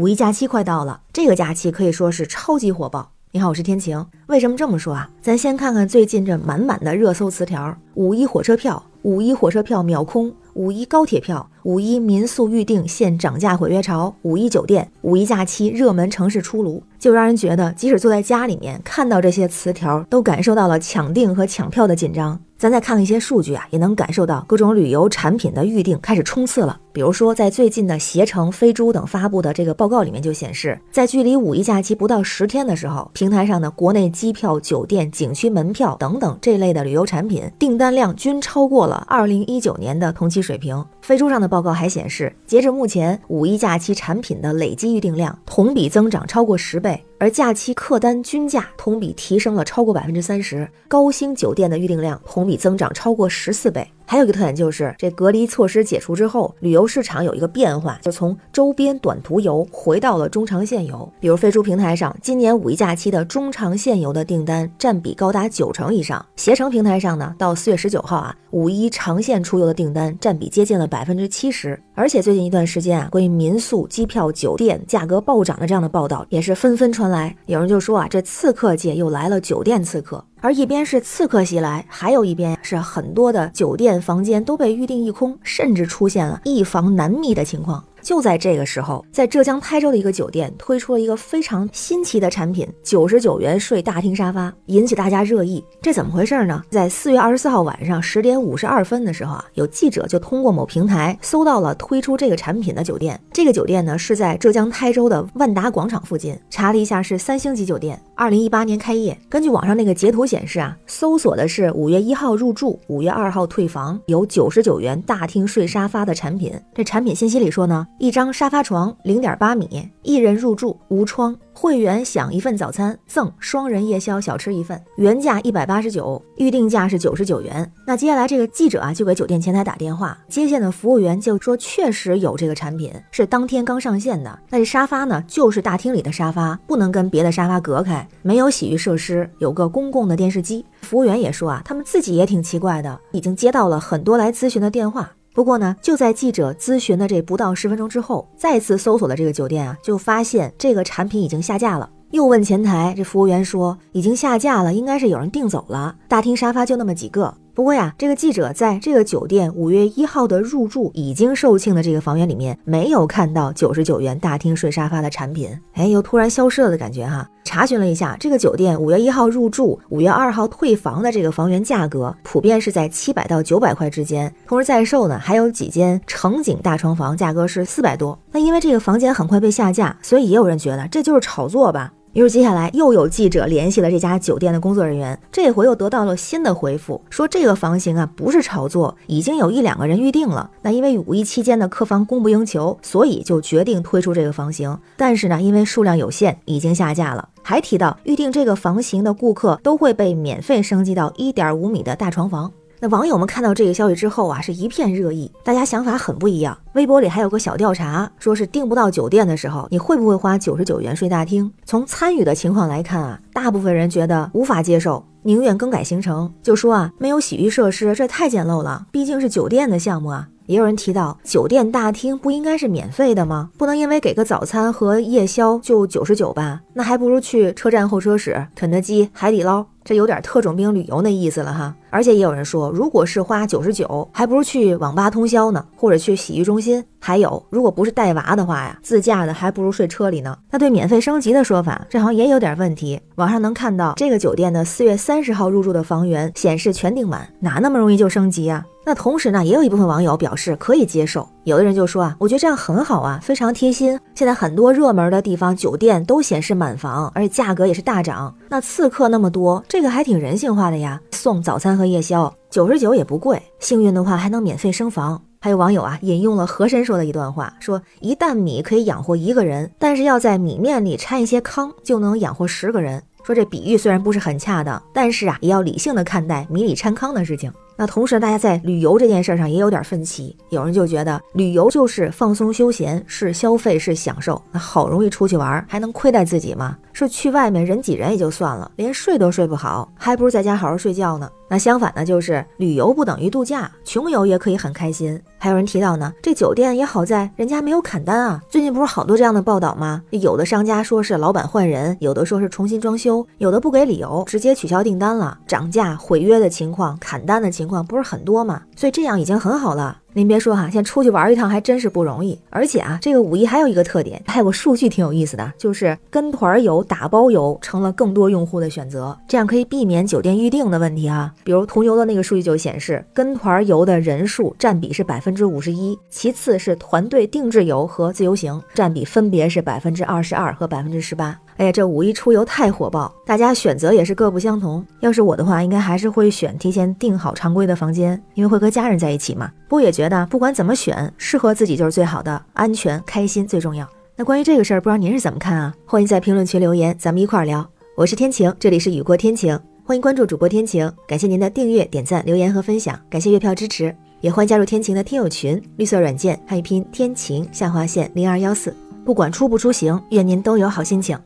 五一假期快到了，这个假期可以说是超级火爆。你好，我是天晴。为什么这么说啊？咱先看看最近这满满的热搜词条：五一火车票，五一火车票秒空，五一高铁票，五一民宿预订现涨价毁约潮，五一酒店，五一假期热门城市出炉，就让人觉得即使坐在家里面看到这些词条，都感受到了抢订和抢票的紧张。咱再看看一些数据啊，也能感受到各种旅游产品的预订开始冲刺了。比如说，在最近的携程、飞猪等发布的这个报告里面就显示，在距离五一假期不到十天的时候，平台上的国内机票、酒店、景区门票等等这类的旅游产品订单量均超过了二零一九年的同期水平。飞猪上的报告还显示，截至目前，五一假期产品的累计预订量同比增长超过十倍。而假期客单均价同比提升了超过百分之三十，高星酒店的预订量同比增长超过十四倍。还有一个特点就是，这隔离措施解除之后，旅游市场有一个变化，就从周边短途游回到了中长线游。比如飞猪平台上，今年五一假期的中长线游的订单占比高达九成以上。携程平台上呢，到四月十九号啊，五一长线出游的订单占比接近了百分之七十。而且最近一段时间啊，关于民宿、机票、酒店价格暴涨的这样的报道也是纷纷传来。有人就说啊，这刺客界又来了酒店刺客。而一边是刺客袭来，还有一边是很多的酒店房间都被预定一空，甚至出现了一房难觅的情况。就在这个时候，在浙江台州的一个酒店推出了一个非常新奇的产品——九十九元睡大厅沙发，引起大家热议。这怎么回事呢？在四月二十四号晚上十点五十二分的时候啊，有记者就通过某平台搜到了推出这个产品的酒店。这个酒店呢是在浙江台州的万达广场附近，查了一下是三星级酒店，二零一八年开业。根据网上那个截图显示啊，搜索的是五月一号入住，五月二号退房，有九十九元大厅睡沙发的产品。这产品信息里说呢。一张沙发床，零点八米，一人入住，无窗。会员享一份早餐，赠双人夜宵小吃一份，原价一百八十九，预定价是九十九元。那接下来这个记者啊，就给酒店前台打电话，接线的服务员就说，确实有这个产品，是当天刚上线的。那这沙发呢，就是大厅里的沙发，不能跟别的沙发隔开，没有洗浴设施，有个公共的电视机。服务员也说啊，他们自己也挺奇怪的，已经接到了很多来咨询的电话。不过呢，就在记者咨询的这不到十分钟之后，再次搜索的这个酒店啊，就发现这个产品已经下架了。又问前台，这服务员说已经下架了，应该是有人订走了。大厅沙发就那么几个。不过呀，这个记者在这个酒店五月一号的入住已经售罄的这个房源里面，没有看到九十九元大厅睡沙发的产品。哎，又突然消失了的感觉哈。查询了一下，这个酒店五月一号入住、五月二号退房的这个房源价格，普遍是在七百到九百块之间。同时在售呢，还有几间城景大床房，价格是四百多。那因为这个房间很快被下架，所以也有人觉得这就是炒作吧。于是接下来又有记者联系了这家酒店的工作人员，这回又得到了新的回复，说这个房型啊不是炒作，已经有一两个人预定了。那因为五一期间的客房供不应求，所以就决定推出这个房型。但是呢，因为数量有限，已经下架了。还提到预定这个房型的顾客都会被免费升级到一点五米的大床房。那网友们看到这个消息之后啊，是一片热议，大家想法很不一样。微博里还有个小调查，说是订不到酒店的时候，你会不会花九十九元睡大厅？从参与的情况来看啊，大部分人觉得无法接受，宁愿更改行程。就说啊，没有洗浴设施，这太简陋了，毕竟是酒店的项目啊。也有人提到，酒店大厅不应该是免费的吗？不能因为给个早餐和夜宵就九十九吧？那还不如去车站候车室、肯德基、海底捞。这有点特种兵旅游那意思了哈，而且也有人说，如果是花九十九，还不如去网吧通宵呢，或者去洗浴中心。还有，如果不是带娃的话呀，自驾的还不如睡车里呢。那对免费升级的说法，这好像也有点问题。网上能看到这个酒店的四月三十号入住的房源显示全订满，哪那么容易就升级啊？那同时呢，也有一部分网友表示可以接受。有的人就说啊，我觉得这样很好啊，非常贴心。现在很多热门的地方酒店都显示满房，而且价格也是大涨。那刺客那么多，这个还挺人性化的呀。送早餐和夜宵，九十九也不贵。幸运的话还能免费升房。还有网友啊，引用了和珅说的一段话，说一担米可以养活一个人，但是要在米面里掺一些糠，就能养活十个人。说这比喻虽然不是很恰当，但是啊，也要理性的看待米里掺糠的事情。那同时，大家在旅游这件事上也有点分歧。有人就觉得旅游就是放松休闲，是消费，是享受。那好容易出去玩，还能亏待自己吗？说去外面人挤人也就算了，连睡都睡不好，还不如在家好好睡觉呢。那相反呢，就是旅游不等于度假，穷游也可以很开心。还有人提到呢，这酒店也好在人家没有砍单啊。最近不是好多这样的报道吗？有的商家说是老板换人，有的说是重新装修，有的不给理由，直接取消订单了，涨价、毁约的情况、砍单的情况不是很多嘛？所以这样已经很好了。您别说哈，现在出去玩一趟还真是不容易。而且啊，这个五一还有一个特点，还有个数据挺有意思的，就是跟团游、打包游成了更多用户的选择，这样可以避免酒店预订的问题啊。比如途牛的那个数据就显示，跟团游的人数占比是百分之五十一，其次是团队定制游和自由行，占比分别是百分之二十二和百分之十八。哎呀，这五一出游太火爆，大家选择也是各不相同。要是我的话，应该还是会选提前订好常规的房间，因为会和家人在一起嘛。不过也觉得不管怎么选，适合自己就是最好的，安全开心最重要。那关于这个事儿，不知道您是怎么看啊？欢迎在评论区留言，咱们一块儿聊。我是天晴，这里是雨过天晴，欢迎关注主播天晴。感谢您的订阅、点赞、留言和分享，感谢月票支持，也欢迎加入天晴的听友群，绿色软件汉语拼天晴下划线零二幺四。不管出不出行，愿您都有好心情。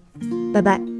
拜拜。